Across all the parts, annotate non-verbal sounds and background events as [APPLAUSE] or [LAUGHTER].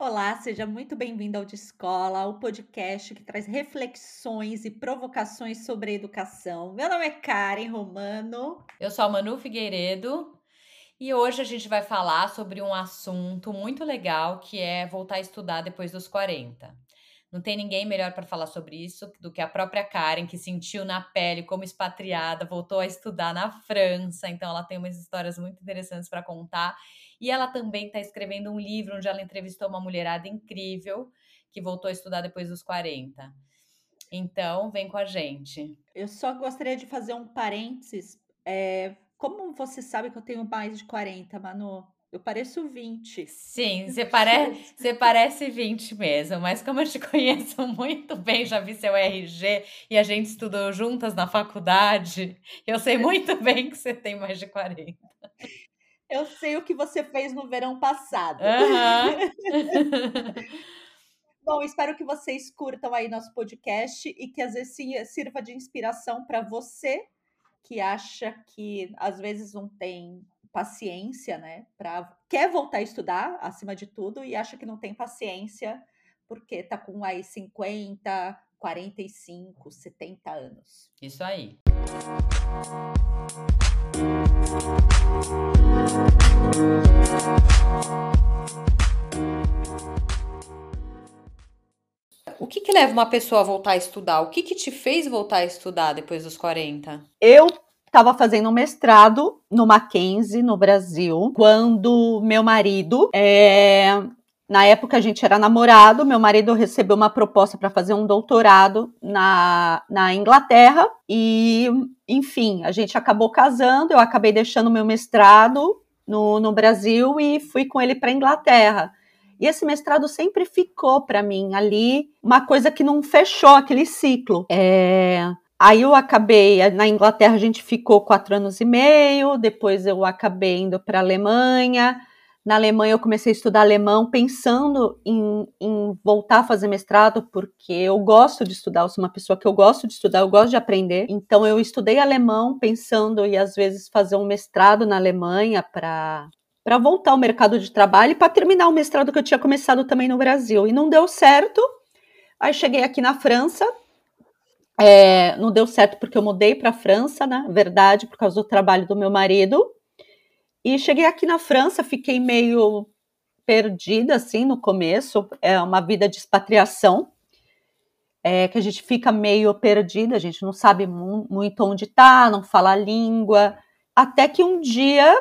Olá, seja muito bem-vindo ao De Escola, o podcast que traz reflexões e provocações sobre educação. Meu nome é Karen Romano. Eu sou a Manu Figueiredo e hoje a gente vai falar sobre um assunto muito legal que é voltar a estudar depois dos 40. Não tem ninguém melhor para falar sobre isso do que a própria Karen, que sentiu na pele como expatriada, voltou a estudar na França, então ela tem umas histórias muito interessantes para contar. E ela também está escrevendo um livro onde ela entrevistou uma mulherada incrível que voltou a estudar depois dos 40. Então, vem com a gente. Eu só gostaria de fazer um parênteses. É, como você sabe que eu tenho mais de 40, Manu? Eu pareço 20. Sim, você, pare... você parece 20 mesmo, mas como eu te [LAUGHS] conheço muito bem, já vi seu RG e a gente estudou juntas na faculdade, eu sei muito [LAUGHS] bem que você tem mais de 40. Eu sei o que você fez no verão passado. Uhum. [LAUGHS] Bom, espero que vocês curtam aí nosso podcast e que às vezes sirva de inspiração para você que acha que às vezes não tem paciência, né? Pra, quer voltar a estudar, acima de tudo, e acha que não tem paciência porque tá com aí 50, 45, 70 anos. Isso aí. O que, que leva uma pessoa a voltar a estudar? O que, que te fez voltar a estudar depois dos 40? Eu estava fazendo um mestrado no Mackenzie, no Brasil, quando meu marido, é, na época a gente era namorado, meu marido recebeu uma proposta para fazer um doutorado na, na Inglaterra e, enfim, a gente acabou casando, eu acabei deixando meu mestrado no, no Brasil e fui com ele para Inglaterra. E esse mestrado sempre ficou para mim ali uma coisa que não fechou aquele ciclo. É, Aí eu acabei, na Inglaterra a gente ficou quatro anos e meio, depois eu acabei indo para a Alemanha. Na Alemanha eu comecei a estudar alemão pensando em, em, voltar a fazer mestrado, porque eu gosto de estudar, eu sou uma pessoa que eu gosto de estudar, eu gosto de aprender. Então eu estudei alemão pensando em às vezes fazer um mestrado na Alemanha para para voltar ao mercado de trabalho e para terminar o mestrado que eu tinha começado também no Brasil. E não deu certo. Aí cheguei aqui na França, é, não deu certo porque eu mudei para a França, na né? verdade, por causa do trabalho do meu marido. E cheguei aqui na França, fiquei meio perdida assim no começo. É uma vida de expatriação, é, que a gente fica meio perdida, a gente não sabe mu muito onde está, não fala a língua. Até que um dia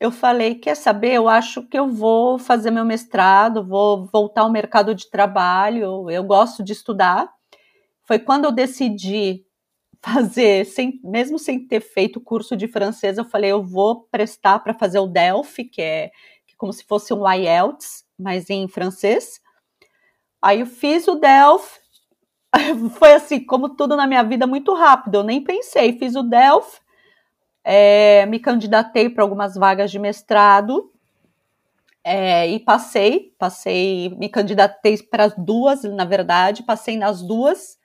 eu falei: quer saber? Eu acho que eu vou fazer meu mestrado, vou voltar ao mercado de trabalho. Eu gosto de estudar foi quando eu decidi fazer, sem, mesmo sem ter feito curso de francês, eu falei, eu vou prestar para fazer o DELF, que é, que é como se fosse um IELTS, mas em francês. Aí eu fiz o DELF, [LAUGHS] foi assim, como tudo na minha vida, muito rápido, eu nem pensei, fiz o DELF, é, me candidatei para algumas vagas de mestrado, é, e passei, passei, me candidatei para as duas, na verdade, passei nas duas,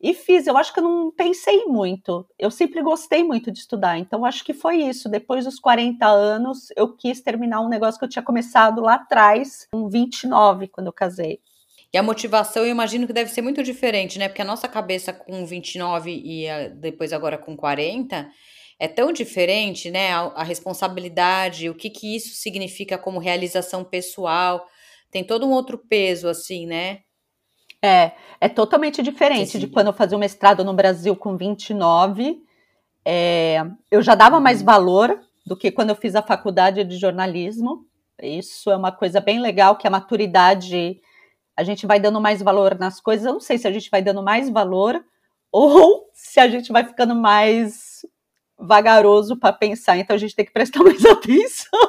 e fiz, eu acho que eu não pensei muito. Eu sempre gostei muito de estudar, então acho que foi isso. Depois dos 40 anos, eu quis terminar um negócio que eu tinha começado lá atrás, com 29, quando eu casei. E a motivação, eu imagino que deve ser muito diferente, né? Porque a nossa cabeça com 29 e depois agora com 40 é tão diferente, né? A, a responsabilidade, o que que isso significa como realização pessoal, tem todo um outro peso, assim, né? É, é totalmente diferente Sim. de quando eu fazia o mestrado no Brasil com 29. É, eu já dava mais uhum. valor do que quando eu fiz a faculdade de jornalismo. Isso é uma coisa bem legal, que a maturidade, a gente vai dando mais valor nas coisas. Eu não sei se a gente vai dando mais valor [LAUGHS] ou se a gente vai ficando mais vagaroso para pensar. Então a gente tem que prestar [LAUGHS] mais atenção.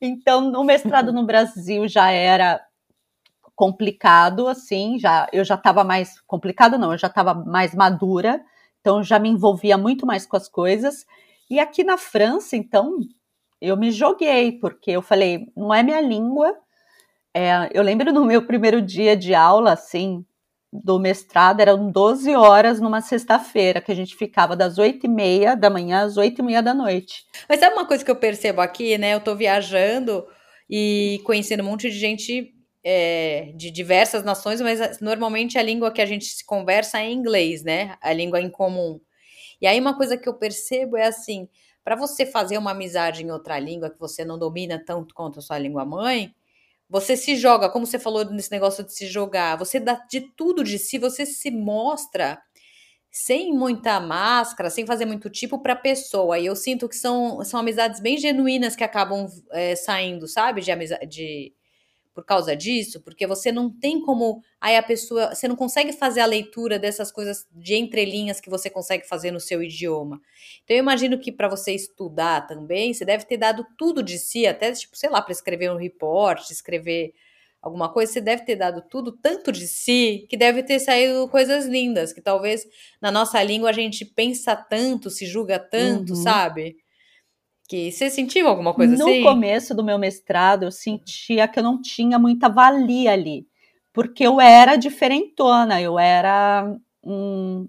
Então, no mestrado no Brasil já era complicado, assim, já eu já estava mais complicado, não, eu já estava mais madura, então já me envolvia muito mais com as coisas. E aqui na França, então, eu me joguei, porque eu falei, não é minha língua. É, eu lembro no meu primeiro dia de aula, assim, do mestrado, eram 12 horas numa sexta-feira, que a gente ficava das 8 e meia da manhã às 8 e meia da noite. Mas é uma coisa que eu percebo aqui, né? Eu tô viajando e conhecendo um monte de gente é, de diversas nações, mas normalmente a língua que a gente se conversa é inglês, né? A língua em comum. E aí uma coisa que eu percebo é assim, para você fazer uma amizade em outra língua que você não domina tanto quanto a sua língua mãe, você se joga, como você falou nesse negócio de se jogar, você dá de tudo de si, você se mostra sem muita máscara, sem fazer muito tipo para pessoa. E eu sinto que são, são amizades bem genuínas que acabam é, saindo, sabe? De amizade, de, por causa disso, porque você não tem como. Aí a pessoa. Você não consegue fazer a leitura dessas coisas de entrelinhas que você consegue fazer no seu idioma. Então eu imagino que para você estudar também, você deve ter dado tudo de si, até, tipo, sei lá, para escrever um report, escrever alguma coisa, você deve ter dado tudo tanto de si que deve ter saído coisas lindas, que talvez na nossa língua a gente pensa tanto, se julga tanto, uhum. sabe? Que você sentiu alguma coisa no assim? No começo do meu mestrado, eu sentia que eu não tinha muita valia ali, porque eu era diferentona, eu era um,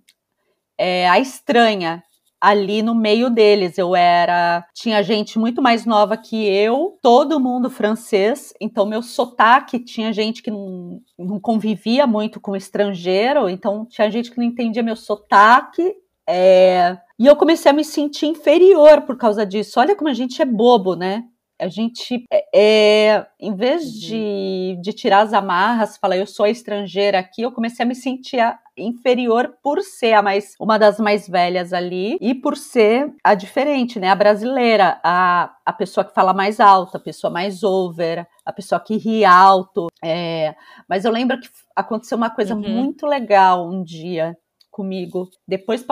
é, a estranha ali no meio deles. Eu era. Tinha gente muito mais nova que eu, todo mundo francês, então meu sotaque tinha gente que não, não convivia muito com estrangeiro, então tinha gente que não entendia meu sotaque. É, e eu comecei a me sentir inferior por causa disso. Olha como a gente é bobo, né? A gente, é, é em vez uhum. de, de tirar as amarras, falar eu sou estrangeira aqui, eu comecei a me sentir a, inferior por ser a mais, uma das mais velhas ali e por ser a diferente, né? A brasileira, a, a pessoa que fala mais alto, a pessoa mais over, a pessoa que ri alto. É, mas eu lembro que aconteceu uma coisa uhum. muito legal um dia comigo. Depois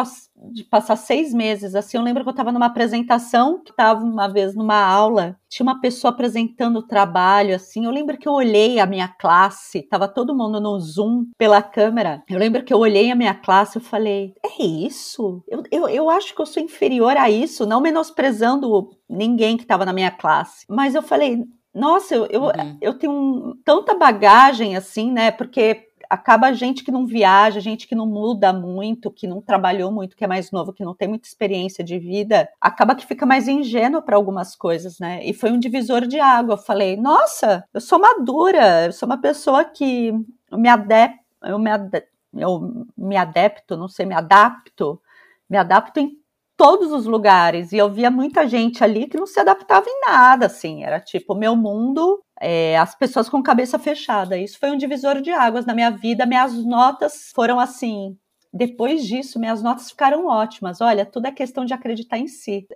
de passar seis meses, assim, eu lembro que eu estava numa apresentação, que estava uma vez numa aula, tinha uma pessoa apresentando o trabalho, assim. Eu lembro que eu olhei a minha classe, estava todo mundo no Zoom pela câmera. Eu lembro que eu olhei a minha classe e falei: é isso? Eu, eu, eu acho que eu sou inferior a isso, não menosprezando ninguém que estava na minha classe. Mas eu falei, nossa, eu, eu, uhum. eu tenho um, tanta bagagem assim, né? Porque acaba gente que não viaja, gente que não muda muito, que não trabalhou muito, que é mais novo, que não tem muita experiência de vida, acaba que fica mais ingênuo para algumas coisas, né? E foi um divisor de água. Eu falei, nossa, eu sou madura, eu sou uma pessoa que me adep, eu me, ade, eu me adepto, não sei, me adapto, me adapto em todos os lugares. E eu via muita gente ali que não se adaptava em nada, assim. Era tipo, meu mundo, é, as pessoas com cabeça fechada. Isso foi um divisor de águas na minha vida. Minhas notas foram assim. Depois disso, minhas notas ficaram ótimas. Olha, tudo é questão de acreditar em si.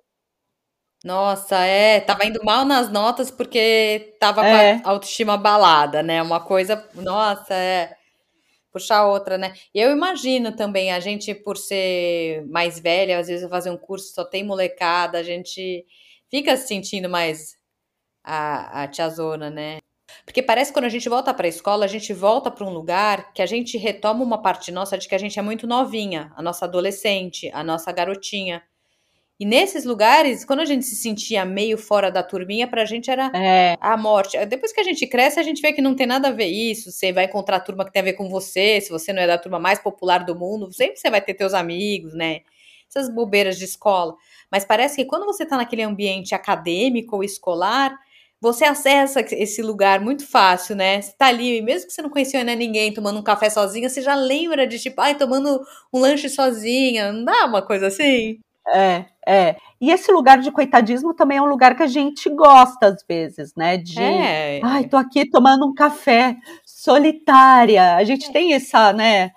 Nossa, é, tava indo mal nas notas porque tava é. com a autoestima abalada, né? Uma coisa, nossa, é puxar outra, né? E eu imagino também, a gente, por ser mais velha, às vezes fazer um curso só tem molecada, a gente fica se sentindo mais a, a tiazona, né? Porque parece que quando a gente volta para a escola, a gente volta para um lugar que a gente retoma uma parte nossa de que a gente é muito novinha, a nossa adolescente, a nossa garotinha. E nesses lugares, quando a gente se sentia meio fora da turminha, pra gente era é. a morte. Depois que a gente cresce, a gente vê que não tem nada a ver isso. Você vai encontrar a turma que tem a ver com você. Se você não é da turma mais popular do mundo, sempre você vai ter teus amigos, né? Essas bobeiras de escola. Mas parece que quando você tá naquele ambiente acadêmico ou escolar, você acessa esse lugar muito fácil, né? Você tá ali, mesmo que você não conhecia né, ninguém tomando um café sozinha, você já lembra de tipo, ai, tomando um lanche sozinha. Não dá uma coisa assim? É, é. E esse lugar de coitadismo também é um lugar que a gente gosta às vezes, né? De, é. ai, tô aqui tomando um café, solitária. A gente é. tem essa, né?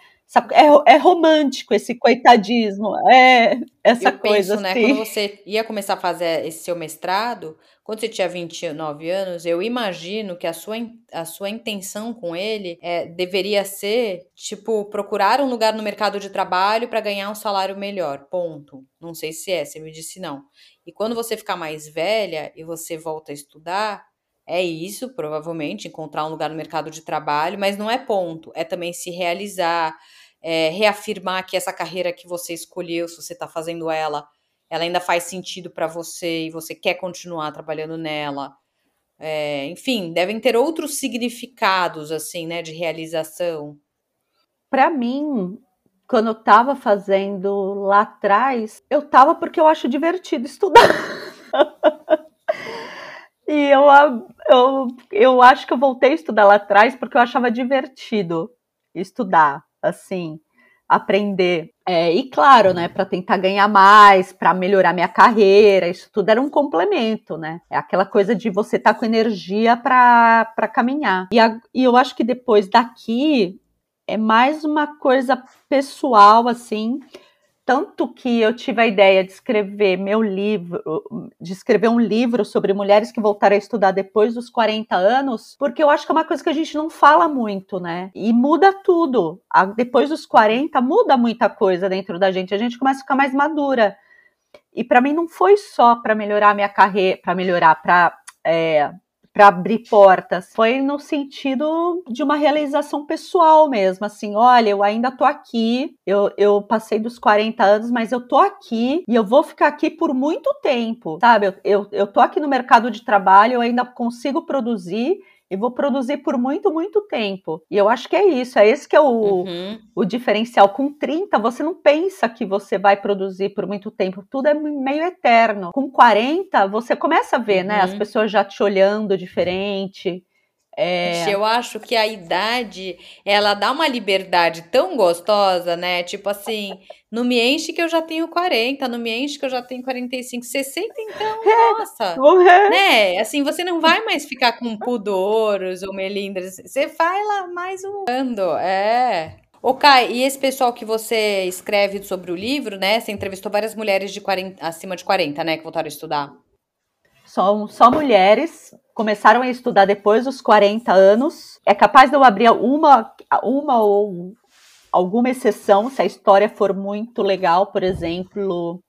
É, é romântico esse coitadismo, é essa Eu coisa penso, né, assim. Quando você ia começar a fazer esse seu mestrado, quando você tinha 29 anos, eu imagino que a sua, a sua intenção com ele é, deveria ser, tipo, procurar um lugar no mercado de trabalho para ganhar um salário melhor. Ponto. Não sei se é, você me disse não. E quando você ficar mais velha e você volta a estudar, é isso, provavelmente, encontrar um lugar no mercado de trabalho, mas não é ponto. É também se realizar, é, reafirmar que essa carreira que você escolheu, se você está fazendo ela, ela ainda faz sentido para você e você quer continuar trabalhando nela. É, enfim, devem ter outros significados, assim, né, de realização. Para mim, quando eu estava fazendo lá atrás, eu estava porque eu acho divertido estudar. [LAUGHS] E eu, eu, eu acho que eu voltei a estudar lá atrás porque eu achava divertido estudar, assim, aprender. É, e claro, né, para tentar ganhar mais, para melhorar minha carreira, isso tudo era um complemento, né? É aquela coisa de você estar tá com energia para caminhar. E, a, e eu acho que depois daqui é mais uma coisa pessoal, assim, tanto que eu tive a ideia de escrever meu livro, de escrever um livro sobre mulheres que voltaram a estudar depois dos 40 anos, porque eu acho que é uma coisa que a gente não fala muito, né? E muda tudo. Depois dos 40, muda muita coisa dentro da gente. A gente começa a ficar mais madura. E para mim não foi só para melhorar minha carreira, para melhorar, para é, para abrir portas. Foi no sentido de uma realização pessoal mesmo, assim, olha, eu ainda tô aqui, eu, eu passei dos 40 anos, mas eu tô aqui e eu vou ficar aqui por muito tempo, sabe? Eu, eu, eu tô aqui no mercado de trabalho, eu ainda consigo produzir e vou produzir por muito, muito tempo. E eu acho que é isso, é esse que é o, uhum. o diferencial. Com 30, você não pensa que você vai produzir por muito tempo, tudo é meio eterno. Com 40, você começa a ver, uhum. né, as uhum. pessoas já te olhando diferente. É... Eu acho que a idade, ela dá uma liberdade tão gostosa, né? Tipo assim, não me enche que eu já tenho 40, não me enche que eu já tenho 45, 60, então, é, nossa. É. Né? Assim, você não vai mais ficar com pudoros ou melindres, você vai lá mais um ano, é. Ô, Kai, e esse pessoal que você escreve sobre o livro, né? Você entrevistou várias mulheres de 40, acima de 40, né? Que voltaram a estudar. São só mulheres, começaram a estudar depois dos 40 anos. É capaz de eu abrir uma, uma ou alguma exceção, se a história for muito legal, por exemplo,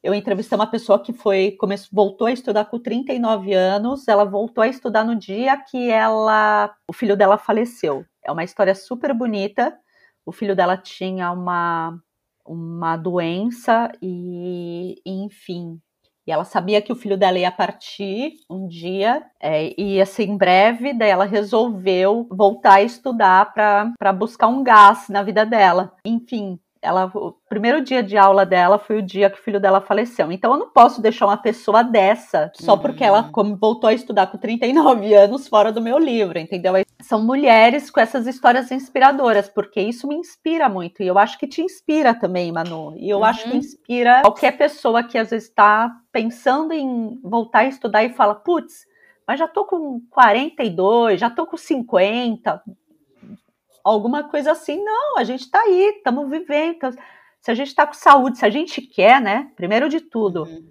eu entrevistei uma pessoa que foi começou, voltou a estudar com 39 anos, ela voltou a estudar no dia que ela o filho dela faleceu. É uma história super bonita. O filho dela tinha uma uma doença e, e enfim, e ela sabia que o filho dela ia partir um dia, é, ia ser em breve, daí ela resolveu voltar a estudar para buscar um gás na vida dela. Enfim, ela, o primeiro dia de aula dela foi o dia que o filho dela faleceu. Então eu não posso deixar uma pessoa dessa só porque ela uhum. como voltou a estudar com 39 anos fora do meu livro, entendeu? São mulheres com essas histórias inspiradoras, porque isso me inspira muito. E eu acho que te inspira também, Manu. E eu uhum. acho que uhum. inspira qualquer pessoa que às vezes está pensando em voltar a estudar e fala, putz, mas já tô com 42, já tô com 50, alguma coisa assim. Não, a gente está aí, estamos vivendo. Se a gente está com saúde, se a gente quer, né? Primeiro de tudo, uhum.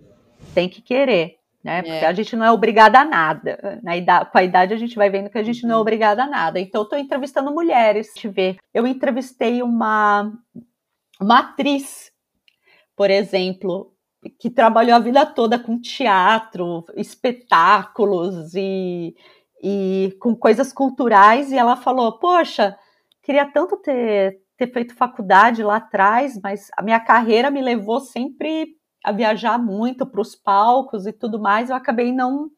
tem que querer, né? Porque é. a gente não é obrigada a nada. Na idade, com a idade a gente vai vendo que a gente uhum. não é uhum. obrigada a nada. Então, eu estou entrevistando mulheres. Te ver. Eu entrevistei uma, uma atriz, por exemplo, que trabalhou a vida toda com teatro, espetáculos e, e com coisas culturais, e ela falou: Poxa, queria tanto ter, ter feito faculdade lá atrás, mas a minha carreira me levou sempre a viajar muito para os palcos e tudo mais, eu acabei não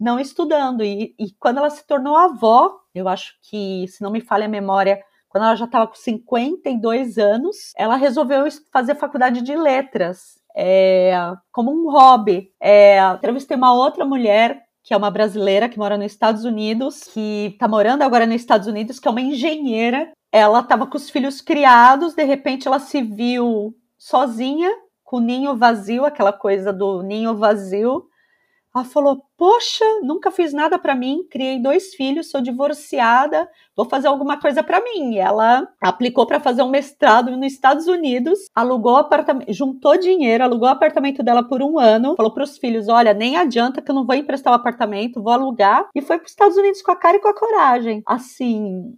não estudando. E, e, quando ela se tornou avó, eu acho que, se não me falha a memória, quando ela já estava com 52 anos, ela resolveu fazer faculdade de letras. É, como um hobby. É, entrevistei uma outra mulher que é uma brasileira que mora nos Estados Unidos, que está morando agora nos Estados Unidos, que é uma engenheira. Ela estava com os filhos criados, de repente ela se viu sozinha, com o ninho vazio, aquela coisa do ninho vazio, ela falou: Poxa, nunca fiz nada para mim, criei dois filhos, sou divorciada, vou fazer alguma coisa para mim. Ela aplicou para fazer um mestrado nos Estados Unidos, alugou apartamento, juntou dinheiro, alugou o apartamento dela por um ano, falou para os filhos: Olha, nem adianta que eu não vou emprestar o apartamento, vou alugar. E foi para os Estados Unidos com a cara e com a coragem. Assim.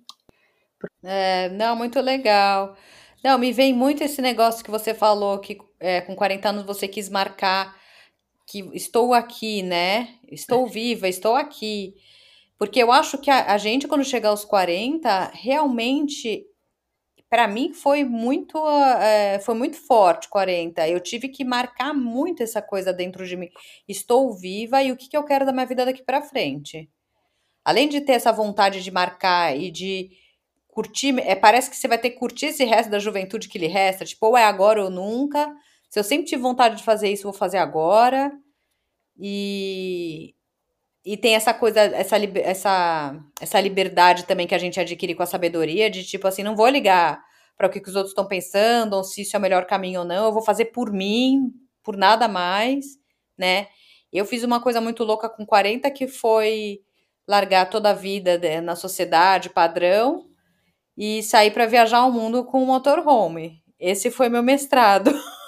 É, não, muito legal. Não, me vem muito esse negócio que você falou que é, com 40 anos você quis marcar que estou aqui, né? Estou viva, estou aqui. Porque eu acho que a, a gente, quando chegar aos 40, realmente, para mim, foi muito, é, foi muito forte 40. Eu tive que marcar muito essa coisa dentro de mim. Estou viva e o que, que eu quero da minha vida daqui para frente. Além de ter essa vontade de marcar e de curtir, é, parece que você vai ter que curtir esse resto da juventude que lhe resta, tipo, ou é agora ou nunca. Se eu sempre tive vontade de fazer isso, vou fazer agora. E, e tem essa coisa, essa, essa, essa liberdade também que a gente adquire com a sabedoria, de tipo assim, não vou ligar para o que, que os outros estão pensando, ou se isso é o melhor caminho ou não, eu vou fazer por mim, por nada mais, né? Eu fiz uma coisa muito louca com 40 que foi largar toda a vida na sociedade padrão e sair para viajar o mundo com um motorhome. Esse foi meu mestrado. [LAUGHS]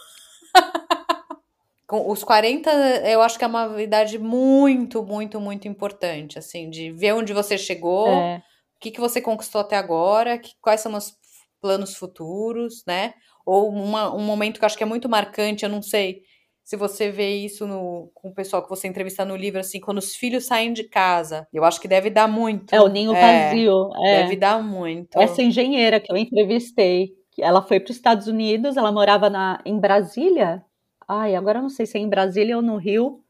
com os 40, eu acho que é uma idade muito, muito, muito importante, assim, de ver onde você chegou, é. o que, que você conquistou até agora, que, quais são os planos futuros, né? Ou uma, um momento que eu acho que é muito marcante, eu não sei se você vê isso no, com o pessoal que você entrevista no livro, assim, quando os filhos saem de casa. Eu acho que deve dar muito. É, o ninho é, vazio. É. Deve dar muito. Essa engenheira que eu entrevistei, ela foi para os Estados Unidos, ela morava na, em Brasília. Ai, agora eu não sei se é em Brasília ou no Rio.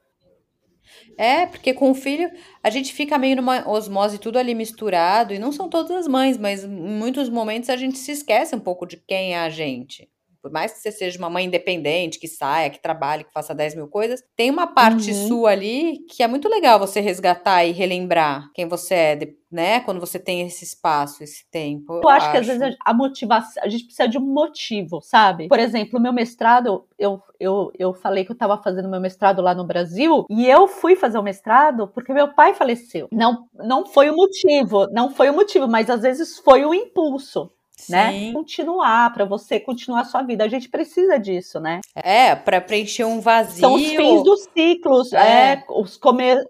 É, porque com o filho a gente fica meio numa osmose tudo ali misturado, e não são todas as mães, mas em muitos momentos a gente se esquece um pouco de quem é a gente por mais que você seja uma mãe independente, que saia, que trabalhe, que faça 10 mil coisas, tem uma parte uhum. sua ali que é muito legal você resgatar e relembrar quem você é, né? Quando você tem esse espaço, esse tempo. Eu, eu acho, acho, que às vezes a motivação, a gente precisa de um motivo, sabe? Por exemplo, o meu mestrado, eu, eu, eu falei que eu estava fazendo meu mestrado lá no Brasil e eu fui fazer o mestrado porque meu pai faleceu. Não, não foi o motivo, não foi o motivo, mas às vezes foi o impulso né? Continuar, para você continuar a sua vida. A gente precisa disso, né? É, para preencher um vazio. São os fins dos ciclos, é, é os comer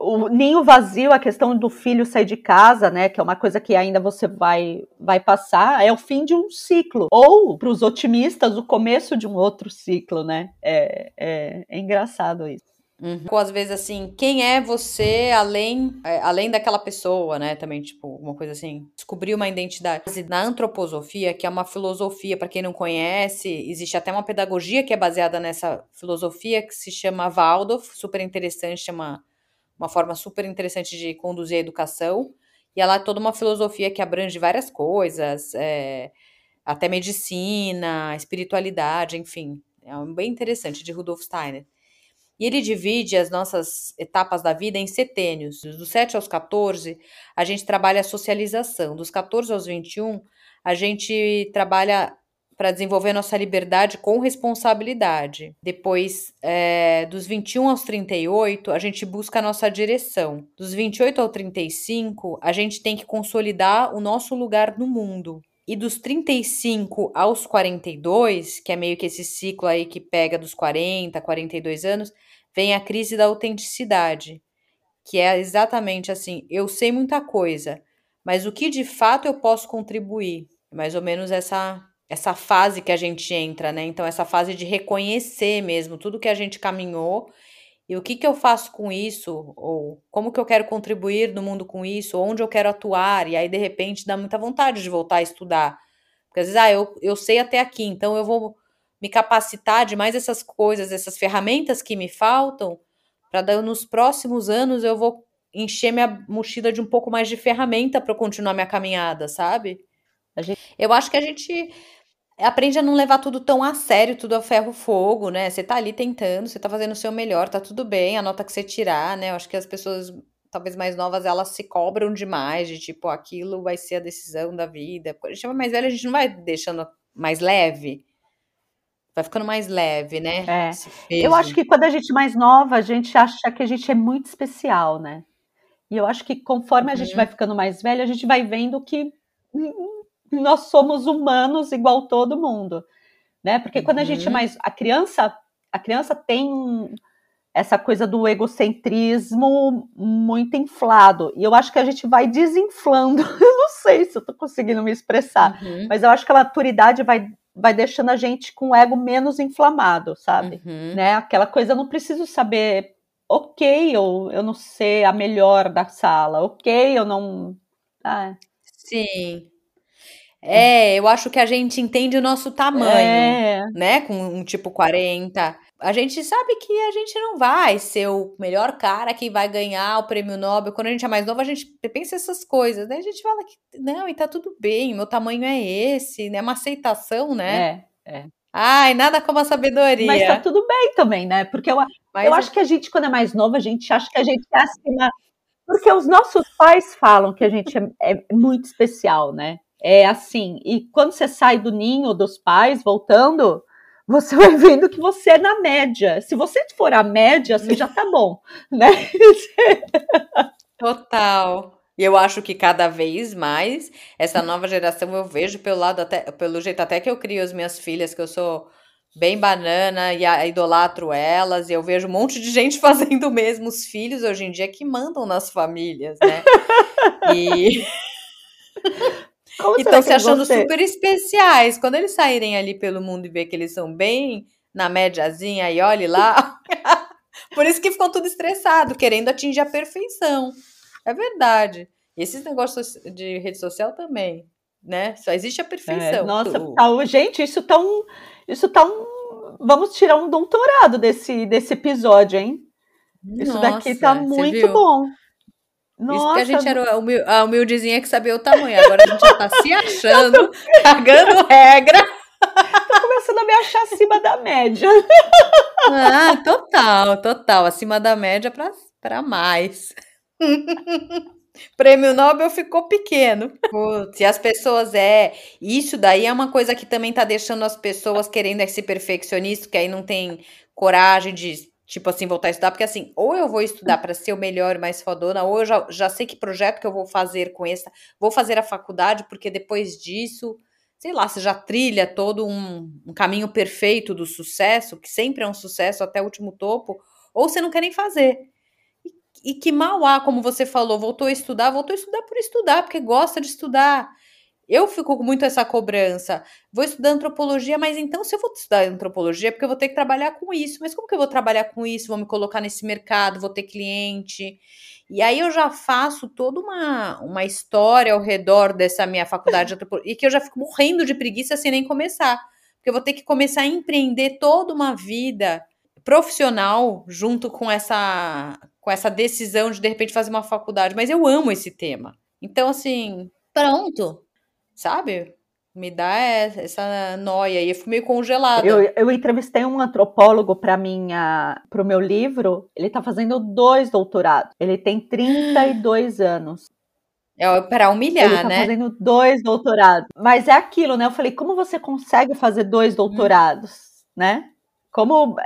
o ninho vazio, a questão do filho sair de casa, né, que é uma coisa que ainda você vai vai passar, é o fim de um ciclo. Ou, para os otimistas, o começo de um outro ciclo, né? É, é, é engraçado isso. Uhum. Ou às vezes assim, quem é você além, é, além daquela pessoa, né? Também, tipo, uma coisa assim, descobrir uma identidade. Na antroposofia, que é uma filosofia, para quem não conhece, existe até uma pedagogia que é baseada nessa filosofia que se chama Waldorf, super interessante, chama uma forma super interessante de conduzir a educação. E ela é toda uma filosofia que abrange várias coisas, é, até medicina, espiritualidade, enfim. É bem interessante, de Rudolf Steiner. E ele divide as nossas etapas da vida em setênios. Dos 7 aos 14, a gente trabalha a socialização. Dos 14 aos 21, a gente trabalha para desenvolver nossa liberdade com responsabilidade. Depois, é, dos 21 aos 38, a gente busca a nossa direção. Dos 28 ao 35, a gente tem que consolidar o nosso lugar no mundo. E dos 35 aos 42, que é meio que esse ciclo aí que pega dos 40, 42 anos, vem a crise da autenticidade, que é exatamente assim: eu sei muita coisa, mas o que de fato eu posso contribuir? Mais ou menos essa essa fase que a gente entra, né? Então essa fase de reconhecer mesmo tudo que a gente caminhou e o que que eu faço com isso ou como que eu quero contribuir no mundo com isso, onde eu quero atuar e aí de repente dá muita vontade de voltar a estudar. Porque às vezes, ah, eu, eu sei até aqui, então eu vou me capacitar de mais essas coisas, essas ferramentas que me faltam, para nos próximos anos eu vou encher minha mochila de um pouco mais de ferramenta para continuar minha caminhada, sabe? Gente... Eu acho que a gente aprende a não levar tudo tão a sério, tudo a ferro fogo, né? Você tá ali tentando, você tá fazendo o seu melhor, tá tudo bem, a nota que você tirar, né? Eu acho que as pessoas talvez mais novas, elas se cobram demais de tipo, aquilo vai ser a decisão da vida. Quando a gente é mais velha, a gente não vai deixando mais leve. Vai ficando mais leve, né? É. Eu acho que quando a gente é mais nova, a gente acha que a gente é muito especial, né? E eu acho que conforme a gente vai uhum. ficando mais velho, a gente vai vendo que nós somos humanos igual todo mundo, né? Porque quando a gente é uhum. mais a criança, a criança tem essa coisa do egocentrismo muito inflado. E eu acho que a gente vai desinflando. [LAUGHS] Eu não sei se eu tô conseguindo me expressar, uhum. mas eu acho que a maturidade vai vai deixando a gente com o ego menos inflamado, sabe? Uhum. Né? Aquela coisa, eu não preciso saber, ok, eu, eu não sei a melhor da sala, ok, eu não. Ah. Sim. É, eu acho que a gente entende o nosso tamanho, é. né? Com um tipo 40 a gente sabe que a gente não vai ser o melhor cara que vai ganhar o prêmio Nobel. Quando a gente é mais novo, a gente pensa essas coisas. Daí a gente fala que não, e tá tudo bem, meu tamanho é esse, né? É uma aceitação, né? É, é. Ai, nada como a sabedoria. Mas tá tudo bem também, né? Porque eu, Mas eu é... acho que a gente, quando é mais nova, a gente acha que a gente é acima. Porque os nossos pais falam que a gente é, é muito especial, né? É assim. E quando você sai do ninho dos pais, voltando, você [LAUGHS] vai vendo que você é na média. Se você for a média, você já tá bom, [LAUGHS] né? Total. E eu acho que cada vez mais essa nova geração eu vejo pelo lado até pelo jeito até que eu crio as minhas filhas, que eu sou bem banana e a, idolatro elas, e eu vejo um monte de gente [LAUGHS] fazendo mesmo os filhos hoje em dia que mandam nas famílias, né? E estão se achando super especiais. Quando eles saírem ali pelo mundo e ver que eles são bem na médiazinha e olhe lá. [LAUGHS] Por isso que ficam tudo estressado, querendo atingir a perfeição. É verdade. E esses negócios de rede social também, né? Só existe a perfeição. É, nossa, tá, gente, isso tá um, isso tá um, vamos tirar um doutorado desse desse episódio, hein? Isso nossa, daqui tá muito bom. Nossa. Isso que a gente era a humildezinha que sabia o tamanho. Agora a gente já tá se [LAUGHS] achando, cagando regra. [LAUGHS] Tô começando a me achar acima da média. Ah, total, total. Acima da média para mais. [LAUGHS] Prêmio Nobel ficou pequeno. Se as pessoas é. Isso daí é uma coisa que também tá deixando as pessoas querendo esse perfeccionista, que aí não tem coragem de, tipo assim, voltar a estudar. Porque assim, ou eu vou estudar para ser o melhor, mais fodona, ou eu já, já sei que projeto que eu vou fazer com essa. Vou fazer a faculdade, porque depois disso, sei lá, você já trilha todo um, um caminho perfeito do sucesso, que sempre é um sucesso até o último topo, ou você não quer nem fazer e que mal há, como você falou, voltou a estudar, voltou a estudar por estudar, porque gosta de estudar. Eu fico com muito essa cobrança. Vou estudar antropologia, mas então se eu vou estudar antropologia, é porque eu vou ter que trabalhar com isso. Mas como que eu vou trabalhar com isso? Vou me colocar nesse mercado, vou ter cliente. E aí eu já faço toda uma, uma história ao redor dessa minha faculdade [LAUGHS] de antropologia, e que eu já fico morrendo de preguiça sem nem começar. Porque eu vou ter que começar a empreender toda uma vida profissional junto com essa com essa decisão de de repente fazer uma faculdade, mas eu amo esse tema. Então assim, pronto, sabe? Me dá essa noia e eu fico meio congelada. Eu, eu entrevistei um antropólogo para minha para o meu livro. Ele está fazendo dois doutorados. Ele tem [GASPS] 32 anos. É para humilhar, ele tá né? fazendo dois doutorados. Mas é aquilo, né? Eu falei, como você consegue fazer dois doutorados, hum. né? Como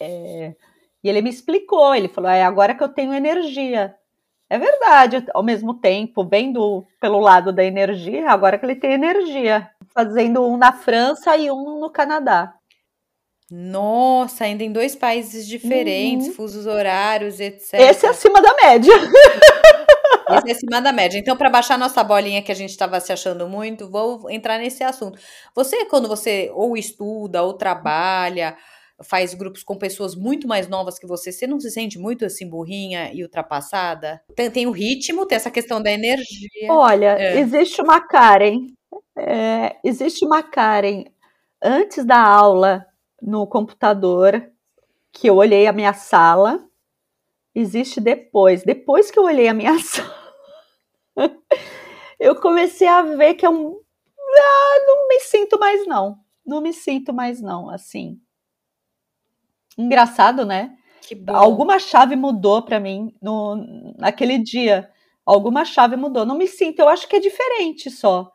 é, e ele me explicou, ele falou: é agora que eu tenho energia. É verdade, ao mesmo tempo, vendo pelo lado da energia, agora que ele tem energia, fazendo um na França e um no Canadá. Nossa, ainda em dois países diferentes, uhum. fusos horários, etc. Esse é acima da média. [LAUGHS] Esse é acima da média. Então, para baixar nossa bolinha que a gente estava se achando muito, vou entrar nesse assunto. Você, quando você ou estuda ou trabalha, faz grupos com pessoas muito mais novas que você, você não se sente muito assim burrinha e ultrapassada? Tem, tem o ritmo, tem essa questão da energia. Olha, é. existe uma Karen, é, existe uma Karen antes da aula no computador que eu olhei a minha sala. Existe depois, depois que eu olhei a minha [LAUGHS] sala, eu comecei a ver que eu ah, não me sinto mais não, não me sinto mais não, assim engraçado, né? Alguma chave mudou para mim no, naquele dia. Alguma chave mudou. Não me sinto, eu acho que é diferente só.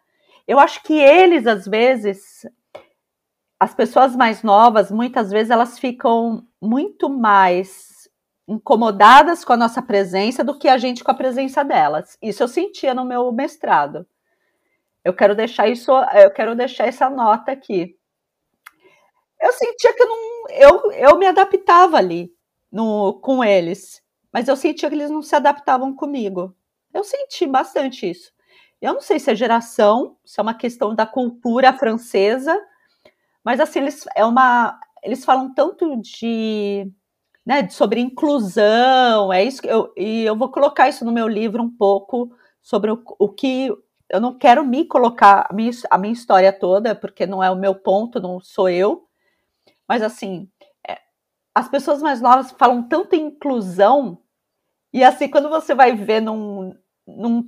Eu acho que eles, às vezes, as pessoas mais novas, muitas vezes, elas ficam muito mais incomodadas com a nossa presença do que a gente com a presença delas. Isso eu sentia no meu mestrado. Eu quero deixar isso, eu quero deixar essa nota aqui eu sentia que eu não. Eu, eu me adaptava ali no, com eles. Mas eu sentia que eles não se adaptavam comigo. Eu senti bastante isso. Eu não sei se é geração, se é uma questão da cultura francesa, mas assim, eles, é uma, eles falam tanto de, né, sobre inclusão, é isso que eu, e eu vou colocar isso no meu livro um pouco sobre o, o que eu não quero me colocar a minha, a minha história toda, porque não é o meu ponto, não sou eu, mas assim, é, as pessoas mais novas falam tanto em inclusão, e assim, quando você vai ver num, num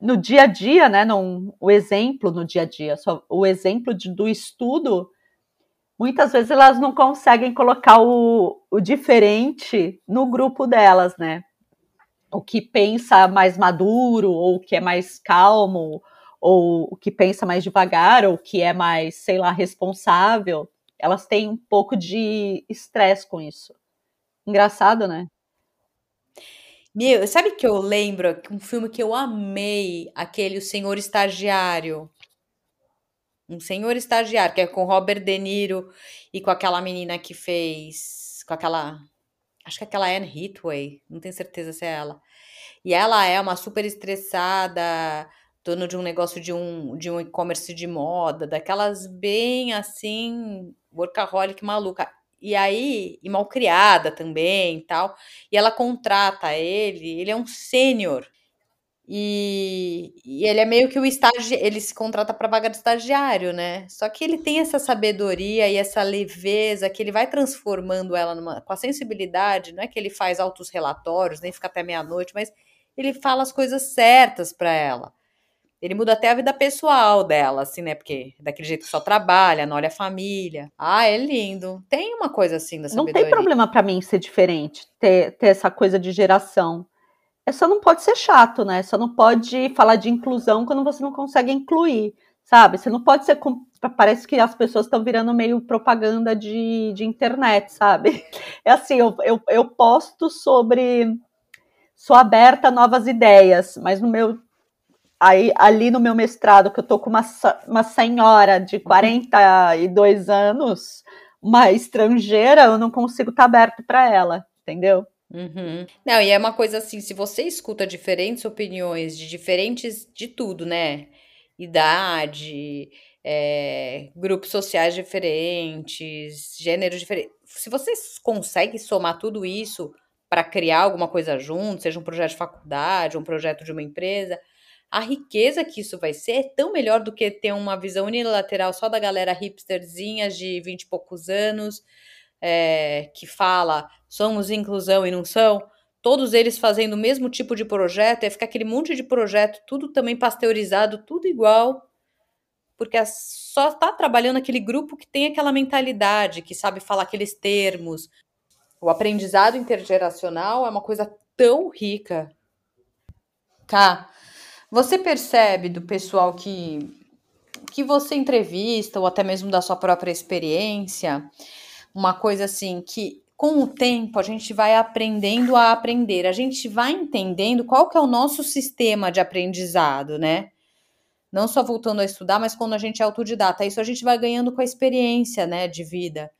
no dia a dia, né, num, o exemplo no dia a dia, só, o exemplo de, do estudo, muitas vezes elas não conseguem colocar o, o diferente no grupo delas, né? O que pensa mais maduro, ou o que é mais calmo, ou o que pensa mais devagar, ou o que é mais, sei lá, responsável, elas têm um pouco de estresse com isso. Engraçado, né? Meu, sabe que eu lembro um filme que eu amei, aquele O Senhor Estagiário. Um Senhor Estagiário, que é com Robert De Niro e com aquela menina que fez. Com aquela. Acho que é aquela Anne Hathaway, não tenho certeza se é ela. E ela é uma super estressada, dono de um negócio de um, de um e-commerce de moda, daquelas bem assim, workaholic maluca. E aí, e mal criada também e tal. E ela contrata ele, ele é um sênior. E, e, ele é meio que o estágio, ele se contrata para vaga de estagiário, né? Só que ele tem essa sabedoria e essa leveza que ele vai transformando ela numa, com a sensibilidade, não é que ele faz altos relatórios, nem fica até meia-noite, mas ele fala as coisas certas para ela. Ele muda até a vida pessoal dela, assim, né? Porque daquele jeito que só trabalha, não olha a família. Ah, é lindo. Tem uma coisa assim da sabedoria. Não tem problema para mim ser diferente, ter, ter essa coisa de geração. É só não pode ser chato, né? Só não pode falar de inclusão quando você não consegue incluir, sabe? Você não pode ser. Parece que as pessoas estão virando meio propaganda de, de internet, sabe? [LAUGHS] É assim, eu, eu, eu posto sobre. Sou aberta a novas ideias, mas no meu Aí, ali no meu mestrado, que eu tô com uma, uma senhora de 42 anos, uma estrangeira, eu não consigo estar tá aberto para ela, entendeu? Uhum. Não, e é uma coisa assim, se você escuta diferentes opiniões de diferentes de tudo, né? Idade, é, grupos sociais diferentes, gêneros diferentes. Se você consegue somar tudo isso para criar alguma coisa junto, seja um projeto de faculdade, um projeto de uma empresa, a riqueza que isso vai ser é tão melhor do que ter uma visão unilateral só da galera hipsterzinha de 20 e poucos anos, é, que fala somos inclusão e não são, todos eles fazendo o mesmo tipo de projeto, é ficar aquele monte de projeto, tudo também pasteurizado, tudo igual, porque é só está trabalhando aquele grupo que tem aquela mentalidade, que sabe falar aqueles termos. O aprendizado intergeracional é uma coisa tão rica. Cá, você percebe do pessoal que, que você entrevista, ou até mesmo da sua própria experiência, uma coisa assim que com o tempo a gente vai aprendendo a aprender, a gente vai entendendo qual que é o nosso sistema de aprendizado, né? Não só voltando a estudar, mas quando a gente é autodidata. Isso a gente vai ganhando com a experiência, né, de vida.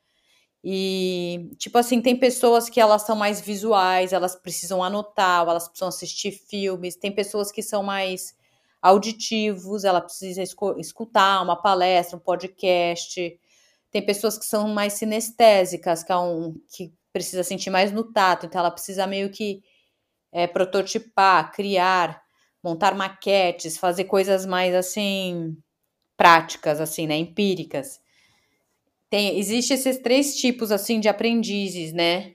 E, tipo assim, tem pessoas que elas são mais visuais, elas precisam anotar, elas precisam assistir filmes, tem pessoas que são mais auditivos, ela precisa escutar uma palestra, um podcast. Tem pessoas que são mais sinestésicas, que, é um, que precisa sentir mais no tato, então ela precisa meio que é, prototipar, criar, montar maquetes, fazer coisas mais assim práticas, assim, né, empíricas. Tem, existe esses três tipos assim de aprendizes, né?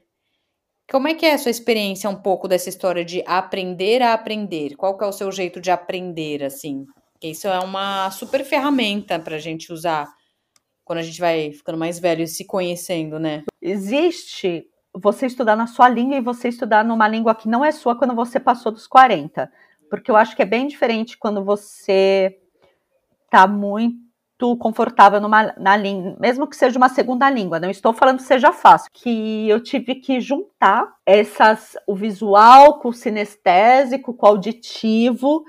Como é que é a sua experiência um pouco dessa história de aprender a aprender? Qual que é o seu jeito de aprender, assim? Isso é uma super ferramenta para a gente usar quando a gente vai ficando mais velho e se conhecendo, né? Existe você estudar na sua língua e você estudar numa língua que não é sua quando você passou dos 40. Porque eu acho que é bem diferente quando você tá muito confortável numa, na língua, mesmo que seja uma segunda língua, não estou falando que seja fácil, que eu tive que juntar essas, o visual com o sinestésico, com o auditivo,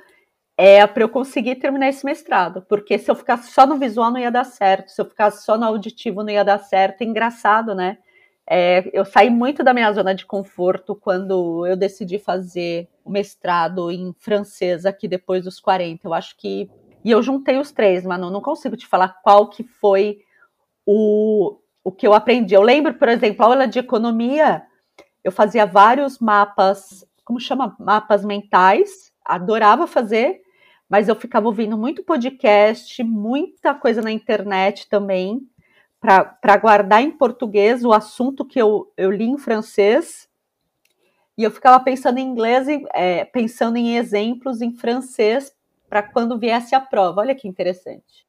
é, para eu conseguir terminar esse mestrado, porque se eu ficasse só no visual não ia dar certo, se eu ficasse só no auditivo não ia dar certo, é engraçado, né? É, eu saí muito da minha zona de conforto quando eu decidi fazer o mestrado em francês aqui depois dos 40. Eu acho que e eu juntei os três, Manu, não consigo te falar qual que foi o, o que eu aprendi. Eu lembro, por exemplo, a aula de economia, eu fazia vários mapas, como chama? Mapas mentais, adorava fazer, mas eu ficava ouvindo muito podcast, muita coisa na internet também, para guardar em português o assunto que eu, eu li em francês. E eu ficava pensando em inglês, é, pensando em exemplos em francês para quando viesse a prova. Olha que interessante.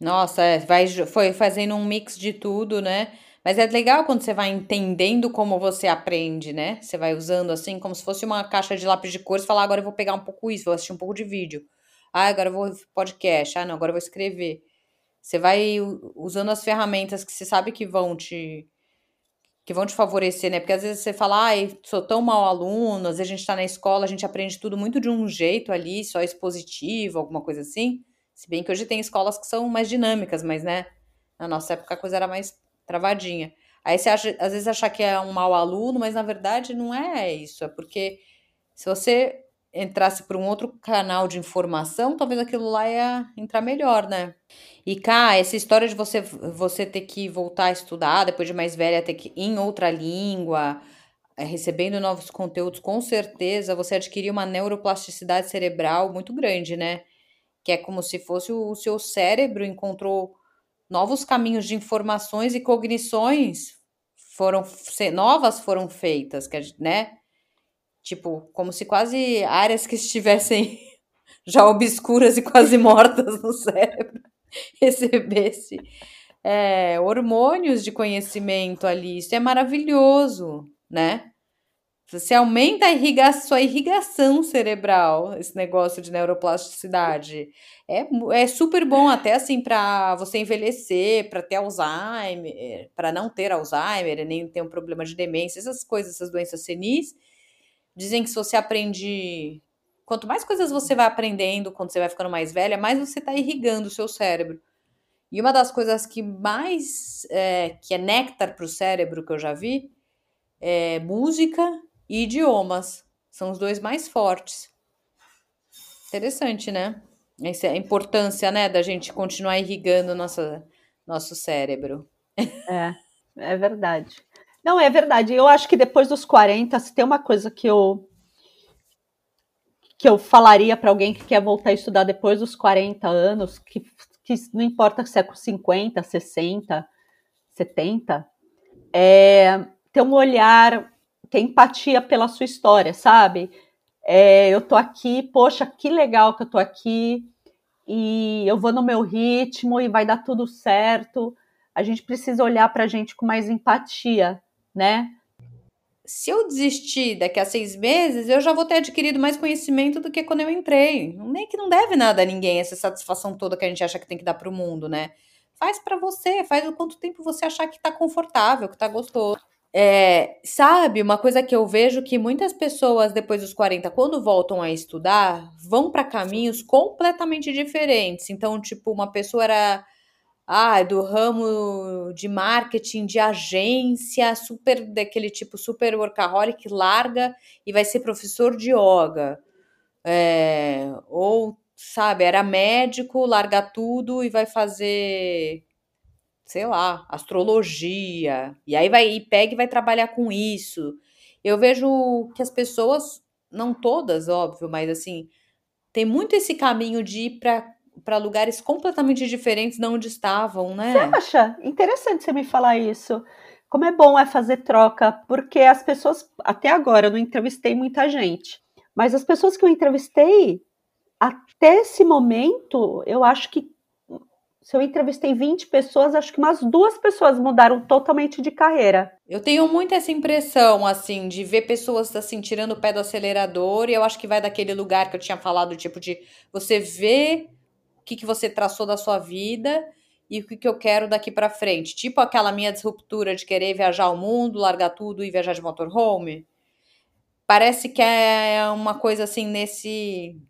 Nossa, é, vai, foi fazendo um mix de tudo, né? Mas é legal quando você vai entendendo como você aprende, né? Você vai usando assim, como se fosse uma caixa de lápis de cor, e falar, agora eu vou pegar um pouco isso, vou assistir um pouco de vídeo. Ah, agora eu vou podcast. Ah, não, agora eu vou escrever. Você vai usando as ferramentas que você sabe que vão te que vão te favorecer, né? Porque às vezes você fala, ai, sou tão mau aluno, às vezes a gente tá na escola, a gente aprende tudo muito de um jeito ali, só expositivo, alguma coisa assim. Se bem que hoje tem escolas que são mais dinâmicas, mas, né, na nossa época a coisa era mais travadinha. Aí você acha, às vezes achar que é um mau aluno, mas na verdade não é isso, é porque se você entrasse por um outro canal de informação, talvez aquilo lá ia entrar melhor, né? E cá, essa história de você você ter que voltar a estudar depois de mais velha, ter que em outra língua, é, recebendo novos conteúdos, com certeza você adquirir uma neuroplasticidade cerebral muito grande, né? Que é como se fosse o, o seu cérebro encontrou novos caminhos de informações e cognições foram novas foram feitas, né? Tipo, como se quase áreas que estivessem [LAUGHS] já obscuras e quase mortas no cérebro [LAUGHS] recebesse é, hormônios de conhecimento ali. Isso é maravilhoso, né? Você aumenta a irrigação, sua irrigação cerebral, esse negócio de neuroplasticidade. É, é super bom até assim para você envelhecer, para ter Alzheimer, para não ter Alzheimer, nem ter um problema de demência, essas coisas, essas doenças senis Dizem que se você aprende. Quanto mais coisas você vai aprendendo quando você vai ficando mais velha, mais você está irrigando o seu cérebro. E uma das coisas que mais. É, que é néctar para o cérebro que eu já vi é música e idiomas. São os dois mais fortes. Interessante, né? Essa é a importância, né, da gente continuar irrigando nossa, nosso cérebro. É, é verdade. Não, é verdade. Eu acho que depois dos 40, se tem uma coisa que eu que eu falaria para alguém que quer voltar a estudar depois dos 40 anos, que, que não importa se é com 50, 60, 70, é ter um olhar, ter empatia pela sua história, sabe? É, eu tô aqui, poxa, que legal que eu tô aqui, e eu vou no meu ritmo e vai dar tudo certo. A gente precisa olhar para a gente com mais empatia, né? Se eu desistir daqui a seis meses, eu já vou ter adquirido mais conhecimento do que quando eu entrei. Nem que não deve nada a ninguém essa satisfação toda que a gente acha que tem que dar para o mundo, né? Faz para você, faz o quanto tempo você achar que tá confortável, que tá gostoso. É, sabe, uma coisa que eu vejo que muitas pessoas depois dos 40, quando voltam a estudar, vão para caminhos completamente diferentes. Então, tipo, uma pessoa era ah, do ramo de marketing, de agência, super daquele tipo super workaholic, larga e vai ser professor de yoga. É, ou, sabe, era médico, larga tudo e vai fazer, sei lá, astrologia. E aí vai e pega e vai trabalhar com isso. Eu vejo que as pessoas, não todas, óbvio, mas assim, tem muito esse caminho de ir para para lugares completamente diferentes de onde estavam, né? Você acha? Interessante você me falar isso. Como é bom é fazer troca, porque as pessoas, até agora, eu não entrevistei muita gente, mas as pessoas que eu entrevistei, até esse momento, eu acho que se eu entrevistei 20 pessoas, acho que umas duas pessoas mudaram totalmente de carreira. Eu tenho muito essa impressão, assim, de ver pessoas, assim, tirando o pé do acelerador, e eu acho que vai daquele lugar que eu tinha falado, tipo, de você ver que, que você traçou da sua vida e o que, que eu quero daqui para frente. Tipo aquela minha disruptura de querer viajar ao mundo, largar tudo e viajar de motorhome. Parece que é uma coisa assim nesse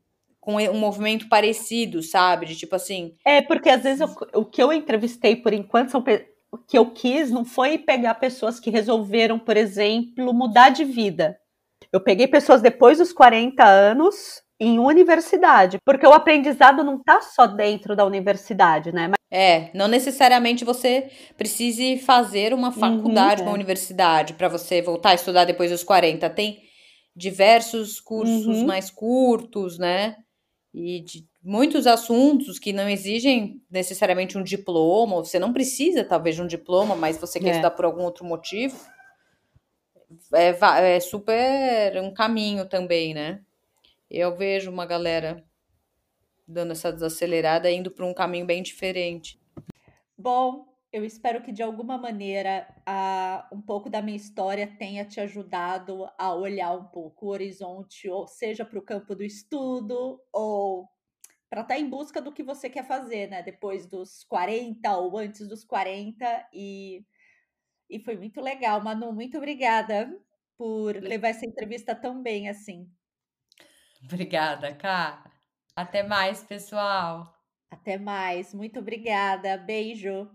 com um movimento parecido, sabe? De tipo assim. É, porque às vezes eu, o que eu entrevistei por enquanto são o que eu quis não foi pegar pessoas que resolveram, por exemplo, mudar de vida. Eu peguei pessoas depois dos 40 anos em universidade, porque o aprendizado não está só dentro da universidade, né? Mas... É, não necessariamente você precise fazer uma faculdade, uhum, uma é. universidade para você voltar a estudar depois dos 40. Tem diversos cursos uhum. mais curtos, né? E de muitos assuntos que não exigem necessariamente um diploma, você não precisa talvez de um diploma, mas você quer é. estudar por algum outro motivo. É, é super um caminho também, né? Eu vejo uma galera dando essa desacelerada, indo para um caminho bem diferente. Bom, eu espero que de alguma maneira a, um pouco da minha história tenha te ajudado a olhar um pouco o horizonte, ou seja para o campo do estudo, ou para estar tá em busca do que você quer fazer, né? Depois dos 40 ou antes dos 40. E, e foi muito legal, Manu. Muito obrigada por levar essa entrevista tão bem assim. Obrigada, Ká. Até mais, pessoal. Até mais. Muito obrigada. Beijo.